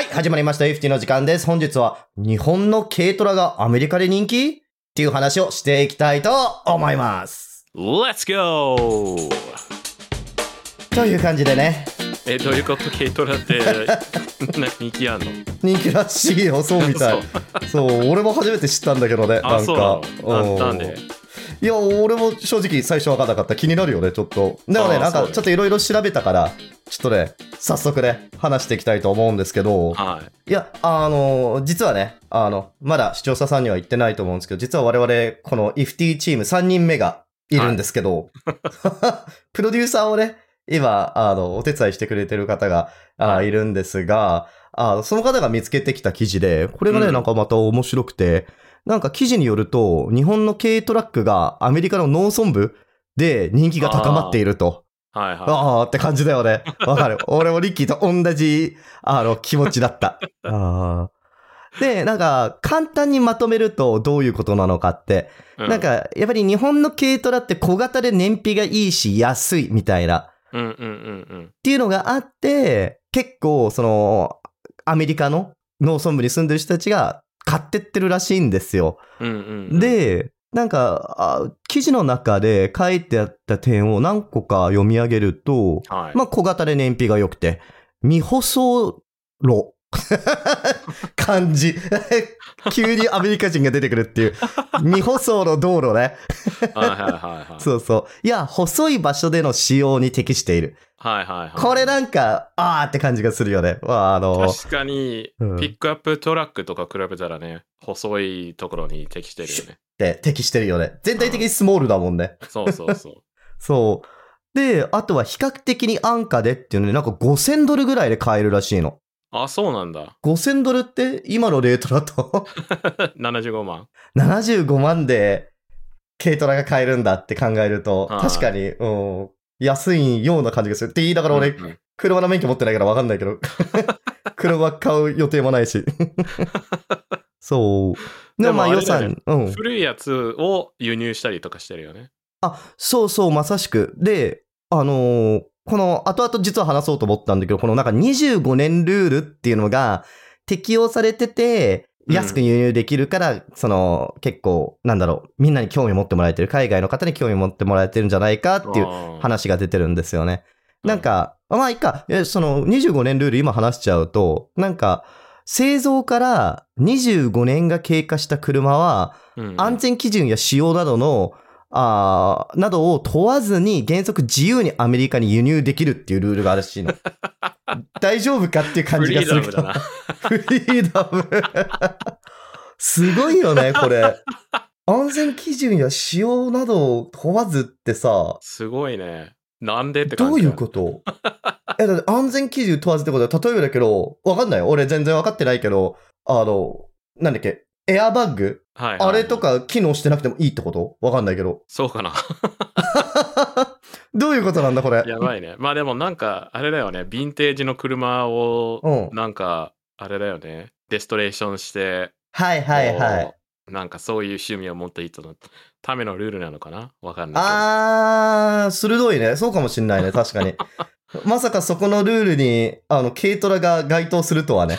はい、始まりました。FT の時間です。本日は日本の軽トラがアメリカで人気？っていう話をしていきたいと思います。Let's go! という感じでね、え、どういうこと？軽トラって な人気あんの？人気らしいよ、そうみたい。そう、俺も初めて知ったんだけどね、なあ、んそうなんで？いや、俺も正直最初分かんなかった。気になるよね、ちょっと。でもね、なんかちょっといろいろ調べたから、ちょっとね、早速ね、話していきたいと思うんですけど、はい。いや、あの、実はね、あの、まだ視聴者さんには言ってないと思うんですけど、実は我々、この IFT チーム3人目がいるんですけど、プロデューサーをね、今、あの、お手伝いしてくれてる方が、あはいいるんですが、あその方が見つけてきた記事で、これがね、うんなんかまた面白くて、なんか記事によると、日本の軽トラックがアメリカの農村部で人気が高まっていると。はいはああって感じだよね。わかる。俺もリッキーと同じ、あの、気持ちだった。あーで、なんか、簡単にまとめるとどういうことなのかって、い。うなん、か、やっぱり日本の軽トラって小型で燃費がいいし安いみたいな、っうんうんうんていうのがあって、結構、その、アメリカの農村部に住んでる人たちが買ってってるらしいんですよ。うん。うんうんうん、で、なんかあ、記事の中で書いてあった点を何個か読み上げると、はい。まあ、小型で燃費が良くて、未舗装路。漢字。急にアメリカ人が出てくるっていう。未舗装の道路ね。はいはいはいはい。そうそう。いや、細い場所での使用に適している。はいはいはい。これなんか、あーって感じがするよね。まあ、あの、確かに、うんピックアップトラックとか比べたらね、細いところに適してるよね。って適してるよね。全体的にスモールだもんね。そうそうそう。そう。で、あとは比較的に安価でっていうので、なんか5000ドルぐらいで買えるらしいの。あ、そうなんだ。5000ドルって今のレートだと？75万。75万で軽トラが買えるんだって考えると、はい確かに、うん、安いような感じがする。って言いながら俺、うんうん車の免許持ってないから分かんないけど、車買う予定もないし。そう。でもまあ予算、うん。古いやつを輸入したりとかしてるよね。あ、そうそう、まさしく。で、あのーこの、後々実は話そうと思ったんだけど、このなんか25年ルールっていうのが適用されてて、うん。安く輸入できるから、その、結構、なんだろう、みんなに興味持ってもらえてる、海外の方に興味持ってもらえてるんじゃないかっていうう話が出てるんですよね。なんか、まあいいか、えその25年ルール今話しちゃうと、なんか、製造から25年が経過した車は、安全基準や使用などの、あーなどを問わずに原則自由にアメリカに輸入できるっていうルールがあるらしいの。大丈夫かっていう感じがするけど。フリーダムだな。フリーダム。すごいよね、これ。安全基準や使用などを問わずってさ、すごいね。なんでって感じどういうこと？え、だって安全基準問わずってことは、例えばだけど、わかんないよ。俺全然わかってないけど、あの、なんだっけ、エアバッグ？はいはいあれとか機能してなくてもいいってこと？わかんないけど。そうかな。どういうことなんだ、これ？やばいね。まあでもなんか、あれだよね。ヴィンテージの車を、うん。なんか、あれだよね。デストレーションして、はいはいはい。なんかそういう趣味を持った人のためのルールなのかな？わかんないあー、鋭いね。そうかもしんないね。確かに。まさかそこのルールに、あの、軽トラが該当するとはね。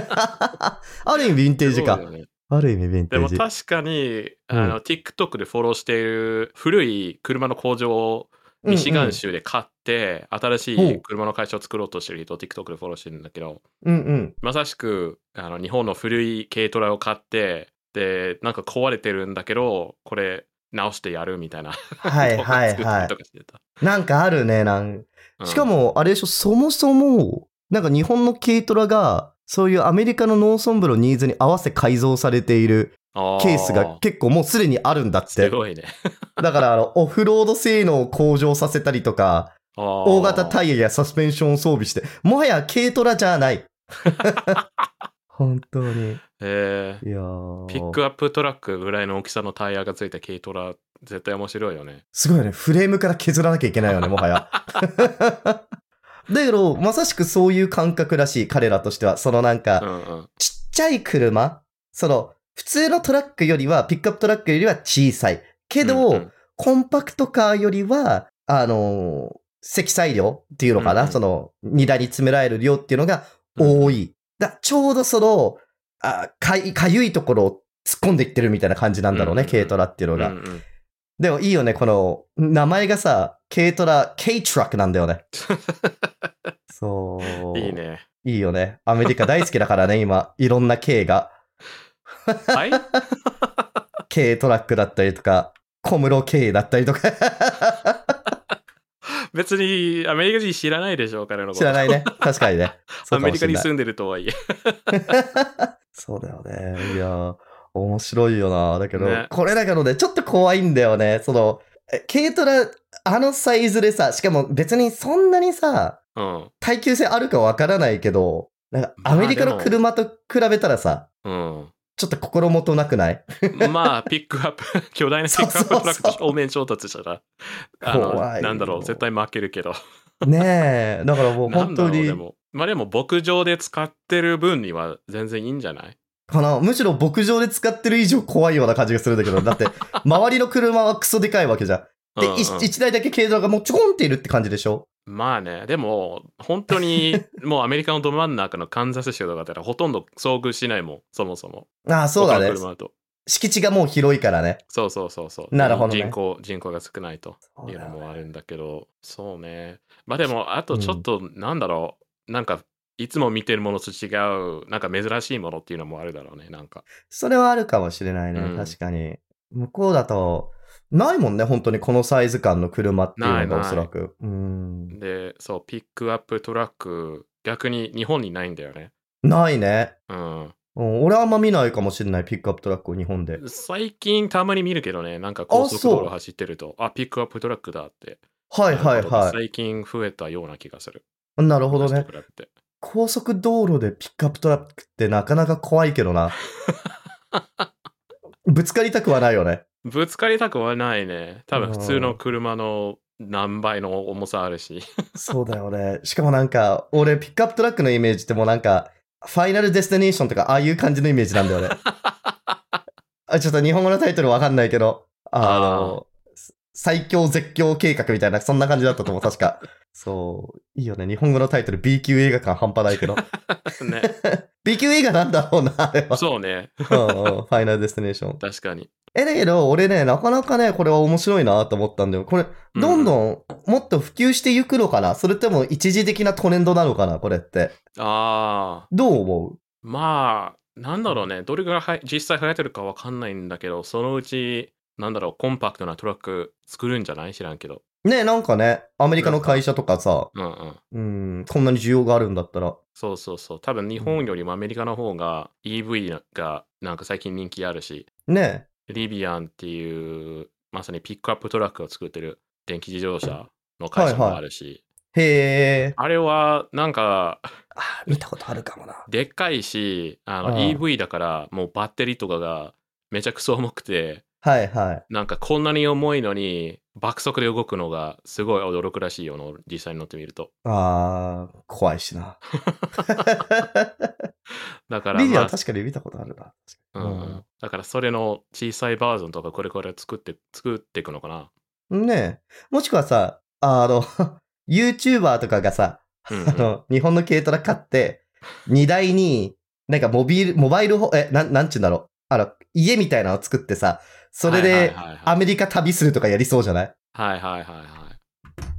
ある意味ヴィンテ。ージかねある意味ヴィンテでもージ。確かに、うんあの、TikTok でフォローしている古い車の工場をミシガン州で買って、新しい車の会社を作ろうとしてる人を TikTok でフォローしてるんだけど、うんうん。まさしく、あの、日本の古い軽トラを買って、で、なんか壊れてるんだけど、これ直してやるみたいな。はい はいはいりと。かしてた。なんかあるね、なんうんしか、も、あれでしょ、そもそも、なんか日本の軽トラが、そういうアメリカの農村部のニーズに合わせ改造されているケースが結構もうすでにあるんだってす。ごいね。だから、あの、オフロード性能を向上させたりとか、大大型タイヤやサスペンションを装備して、もはや軽トラじゃない。本当に。えいやーピックアップトラックぐらいの大きさのタイヤがついた軽トラ、絶対面白いよね。すごいよね。フレームから削らなきゃいけないよね、もはや。だけど、まさしくそういう感覚らしい、彼らとしては。そのなんか、うんうん。ちっちゃい車、その、普通のトラックよりは、ピックアップトラックよりは小さい。けど、うんうんコンパクトカーよりは、あのー積載量っていうのかな、うんうんその、荷台に詰められる量っていうのが多い。だちょうどその、あかゆいところを突っ込んでいってるみたいな感じなんだろうね、うんうんうん軽トラっていうのが。うんうんでもいいよね、この、名前がさ、軽トラ、軽トラックなんだよね。そう。いい。ね。いいよね。アメリカ大好きだからね、今。いろんな軽が。はい？軽トラックだったりとか、小室軽だったりとか。別にアメリカ人知らないでしょ、彼のこと。知らないね。確かにね。そアメリカに住んでるとはいえ。そうだよね。いや、面白いよな。だけど、ねこれだけどね、ちょっと怖いんだよね。その、え軽トラ、あのサイズでさ、しかも別にそんなにさ、うん。耐久性あるかわからないけど、なんかアメリカの車と比べたらさ、うん。ちょっと心もとなくない？まあ、ピックアップ、巨大なピックアップトラックと正面衝突したら、あの、怖いよなんだろう、絶対負けるけど。ねえ。だからもう本当にで、も。まあでも、牧場で使ってる分には全然いいんじゃない？かな。むしろ牧場で使ってる以上怖いような感じがするんだけど、だって、周りの車はクソでかいわけじゃん。で、うんうん一一台だけ軽トラがもうちょこんっているって感じでしょ？まあね、でも、本当に、もうアメリカのど真ん中のカンザス州とかだったら、ほとんど遭遇しないもん、そもそも。ああ、そうだね。車と。敷地がもう広いからね。そうそうそうそう。なるほどね人口、人口が少ないというのもあるんだけど、そうね。まあでも、あとちょっと、なんだろう、なんか、いつも見てるものと違う、なんか珍しいものっていうのもあるだろうね、なんか。それはあるかもしれないね。うん確かに。向こうだと、ないもんね、本当にこのサイズ感の車っていうのがおそらく。うん。で、そう、ピックアップトラック、逆に日本にないんだよね。ないね。うん。うん、俺はあんま見ないかもしれない、ピックアップトラックを日本で。最近たまに見るけどね、なんか高速道路走ってると、あピックアップトラックだって。はいはいなるほどは最近増えたような気がする。い。なるほどね昔と。比べて高速道路でピックアップトラックってなかなか怖いけどな。ぶつかりたくはないよね。ぶつかりたくはないね。多分うん普通の車の何倍の重さあるし。そうだよね。しかもなんか、俺ピックアップトラックのイメージってもうなんか、ファイナルデスティネーションとかああいう感じのイメージなんだよね。あちょっと日本語のタイトルわかんないけど、あの、最強絶叫計画みたいな、そんな感じだったと思う、確か。そう。いいよね。日本語のタイトル B 級映画館半端ないけど。ね。B 級映画なんだろうな、あれは。そうね。うんうんファイナルデスティネーション。確かに。え、だけど、俺ね、なかなかね、これは面白いなと思ったんだよ。これ、どんどんもっと普及していくのかな、それとも一時的なトレンドなのかなこれって？ああ、どう思う？まあ、なんだろうね。どれぐらいは実際流行ってるかわかんないんだけど、そのうち、なんだろう、コンパクトなトラック作るんじゃない？知らんけど。ねなんかね、アメリカの会社とかさ、うんうん。うん、こんなに需要があるんだったら。そうそうそう。多分日本よりもアメリカの方が EV がなんか最近人気あるし、ねリビアンっていう、まさにピックアップトラックを作ってる電気自動車の会社もあるし、へえ。あれはなんかあ、見たことあるかもな。でっかいし、あのうん EV だからもうバッテリーとかがめちゃくそ重くて、はいはい。なんかこんなに重いのに爆速で動くのがすごい驚くらしいよの実際に乗ってみると。あー、怖いしな。だから、リディまあア確かに見たことあるな。うんうんだからそれの小さいバージョンとかこれから作って作っていくのかな？ねえ。もしくはさ、あの、YouTuber とかがさ、うんうんあの、日本の軽トラ買って、荷台に、なんかモビール、モバイルホ、え、なん、なんちゅうんだろう。あの、家みたいなのを作ってさ、それで、アメリカ旅するとかやりそうじゃない？はいはいはいは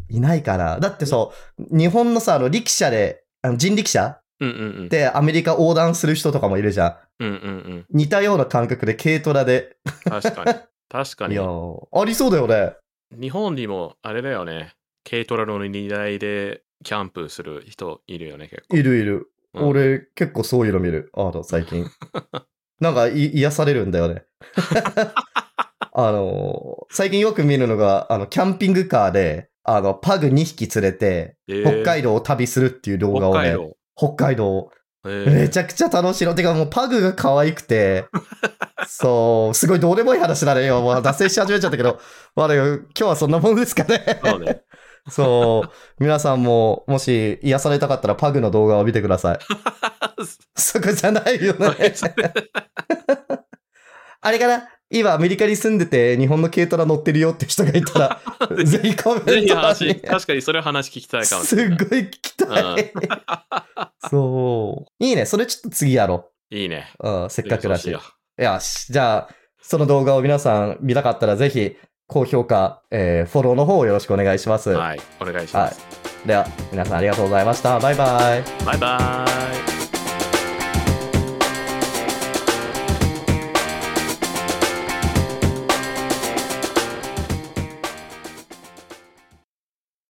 い。いないかな。だってそう、日本のさ、あの、力車で、あの人力車うんうんうん。でアメリカ横断する人とかもいるじゃん。うんうんうん。似たような感覚で軽トラで。確かに。確かいやありそうだよね。日本にもあれだよね。軽トラの荷台でキャンプする人いるよね、結構。いるいる。うん俺、結構そういうの見る。あの、最近。なんかい、癒されるんだよね。あのー最近よく見るのが、あの、キャンピングカーで、あの、パグ2匹連れて、えー北海道を旅するっていう動画をね、北海道。めちゃくちゃ楽しいの。てかもうパグが可愛くて、そう、すごいどうでもいい話だね。よ。もう脱線し始めちゃったけど、まあでも今日はそんなもんですかね。そうね。そう、皆さんももし癒されたかったらパグの動画を見てください。そこじゃないよね。あれかな？今アメリカに住んでて日本の軽トラ乗ってるよって人がいたら、ぜひコメントぜひ欄話、に。確かにそれ話聞きたいかもしすっれない。ごい聞きたい。そう。いいね。それちょっと次やろいいね。う。うん、せっかくだし。よよし。じゃあ、その動画を皆さん見たかったらぜひ、高評価、えーフォローの方をよろしくお願いします。うはい。お願いします。では、皆さんありがとうございました。バイバイ。バイバイ。